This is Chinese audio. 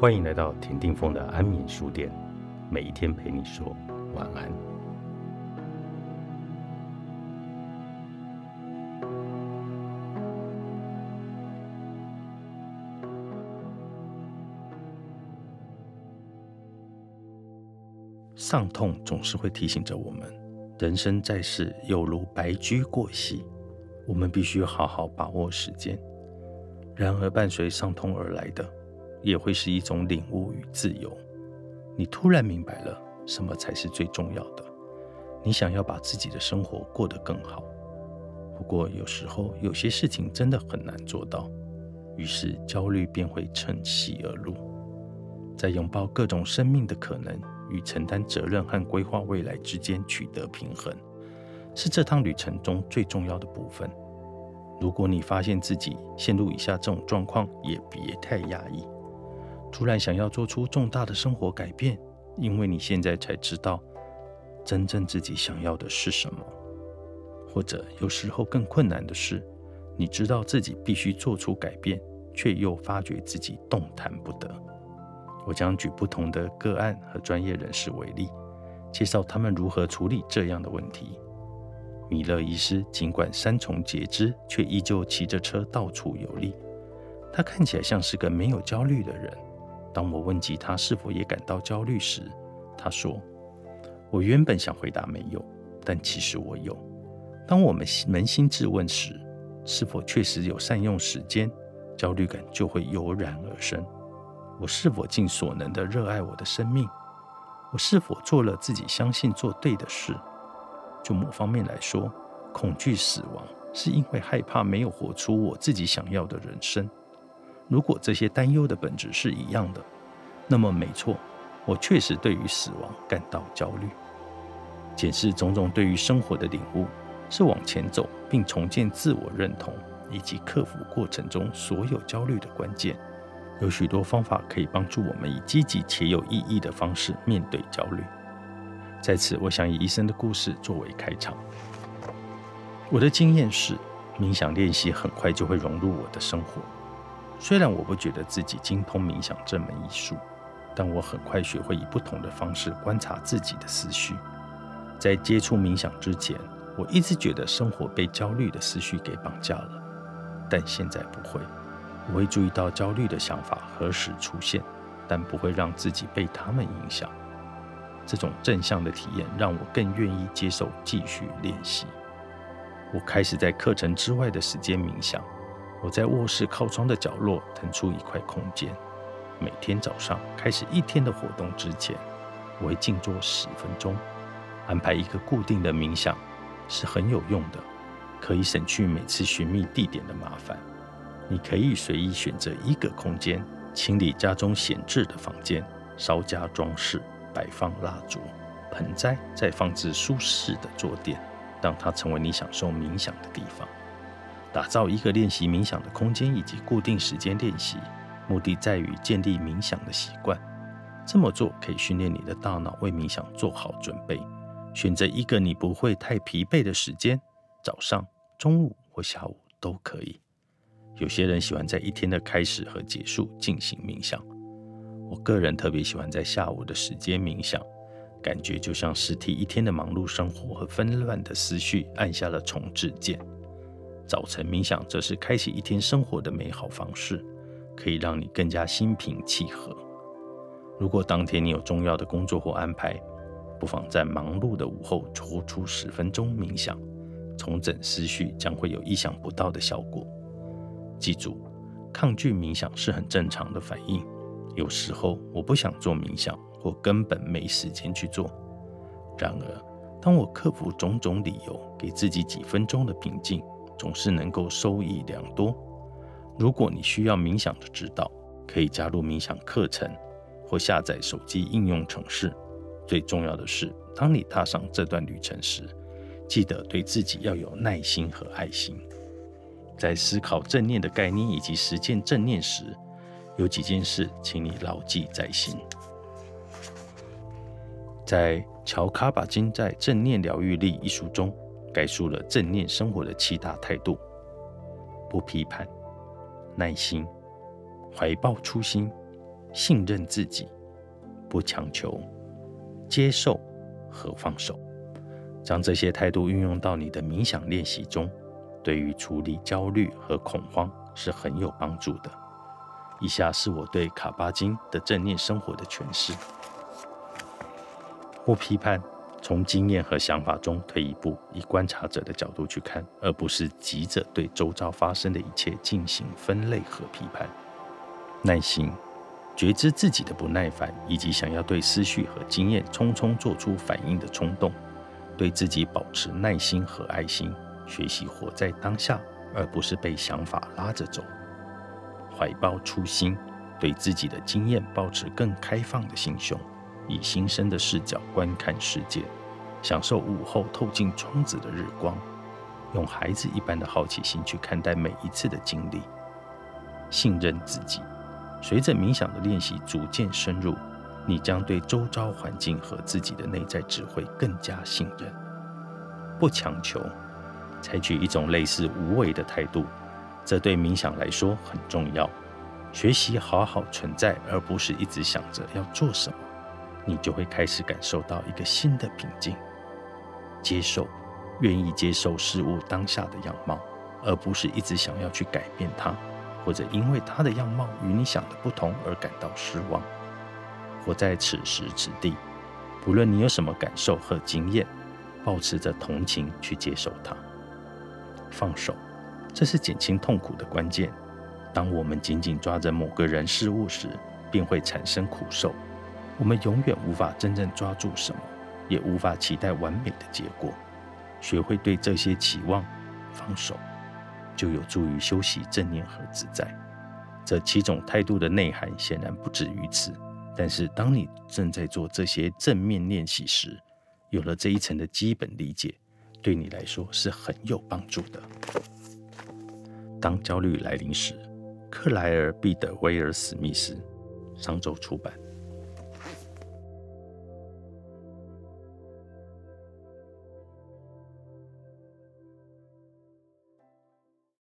欢迎来到田定峰的安眠书店，每一天陪你说晚安。伤痛总是会提醒着我们，人生在世犹如白驹过隙，我们必须好好把握时间。然而，伴随伤痛而来的，也会是一种领悟与自由。你突然明白了什么才是最重要的。你想要把自己的生活过得更好。不过，有时候有些事情真的很难做到，于是焦虑便会趁隙而入。在拥抱各种生命的可能与承担责任和规划未来之间取得平衡，是这趟旅程中最重要的部分。如果你发现自己陷入以下这种状况，也别太压抑。突然想要做出重大的生活改变，因为你现在才知道真正自己想要的是什么。或者有时候更困难的是，你知道自己必须做出改变，却又发觉自己动弹不得。我将举不同的个案和专业人士为例，介绍他们如何处理这样的问题。米勒医师尽管三重截肢，却依旧骑着车到处游历。他看起来像是个没有焦虑的人。当我问及他是否也感到焦虑时，他说：“我原本想回答没有，但其实我有。当我们扪心自问时，是否确实有善用时间，焦虑感就会油然而生。我是否尽所能的热爱我的生命？我是否做了自己相信做对的事？”就某方面来说，恐惧死亡是因为害怕没有活出我自己想要的人生。如果这些担忧的本质是一样的，那么没错，我确实对于死亡感到焦虑。检视种种对于生活的领悟，是往前走并重建自我认同以及克服过程中所有焦虑的关键。有许多方法可以帮助我们以积极且有意义的方式面对焦虑。在此，我想以医生的故事作为开场。我的经验是，冥想练习很快就会融入我的生活。虽然我不觉得自己精通冥想这门艺术，但我很快学会以不同的方式观察自己的思绪。在接触冥想之前，我一直觉得生活被焦虑的思绪给绑架了，但现在不会。我会注意到焦虑的想法何时出现，但不会让自己被他们影响。这种正向的体验让我更愿意接受继续练习。我开始在课程之外的时间冥想。我在卧室靠窗的角落腾出一块空间。每天早上开始一天的活动之前，我会静坐十分钟。安排一个固定的冥想是很有用的，可以省去每次寻觅地点的麻烦。你可以随意选择一个空间，清理家中闲置的房间，稍加装饰。摆放蜡烛、盆栽，再放置舒适的坐垫，让它成为你享受冥想的地方。打造一个练习冥想的空间以及固定时间练习，目的在于建立冥想的习惯。这么做可以训练你的大脑为冥想做好准备。选择一个你不会太疲惫的时间，早上、中午或下午都可以。有些人喜欢在一天的开始和结束进行冥想。我个人特别喜欢在下午的时间冥想，感觉就像是替一天的忙碌生活和纷乱的思绪按下了重置键。早晨冥想则是开启一天生活的美好方式，可以让你更加心平气和。如果当天你有重要的工作或安排，不妨在忙碌的午后抽出十分钟冥想，重整思绪将会有意想不到的效果。记住，抗拒冥想是很正常的反应。有时候我不想做冥想，或根本没时间去做。然而，当我克服种种理由，给自己几分钟的平静，总是能够收益良多。如果你需要冥想的指导，可以加入冥想课程，或下载手机应用程式。最重要的是，当你踏上这段旅程时，记得对自己要有耐心和爱心。在思考正念的概念以及实践正念时，有几件事，请你牢记在心。在乔卡巴金在《正念疗愈力》一书中，概述了正念生活的七大态度：不批判、耐心、怀抱初心、信任自己，不强求，接受和放手。将这些态度运用到你的冥想练习中，对于处理焦虑和恐慌是很有帮助的。以下是我对卡巴金的正念生活的诠释：不批判，从经验和想法中退一步，以观察者的角度去看，而不是急着对周遭发生的一切进行分类和批判。耐心，觉知自己的不耐烦，以及想要对思绪和经验匆匆做出反应的冲动。对自己保持耐心和爱心，学习活在当下，而不是被想法拉着走。怀抱初心，对自己的经验保持更开放的心胸，以新生的视角观看世界，享受午后透进窗子的日光，用孩子一般的好奇心去看待每一次的经历。信任自己，随着冥想的练习逐渐深入。你将对周遭环境和自己的内在智慧更加信任，不强求，采取一种类似无为的态度，这对冥想来说很重要。学习好好存在，而不是一直想着要做什么，你就会开始感受到一个新的平静。接受，愿意接受事物当下的样貌，而不是一直想要去改变它，或者因为它的样貌与你想的不同而感到失望。活在此时此地，不论你有什么感受和经验，保持着同情去接受它。放手，这是减轻痛苦的关键。当我们紧紧抓着某个人事物时，便会产生苦受。我们永远无法真正抓住什么，也无法期待完美的结果。学会对这些期望放手，就有助于修习正念和自在。这七种态度的内涵显然不止于此。但是，当你正在做这些正面练习时，有了这一层的基本理解，对你来说是很有帮助的。当焦虑来临时，克莱尔·毕德威尔·史密斯，商周出版。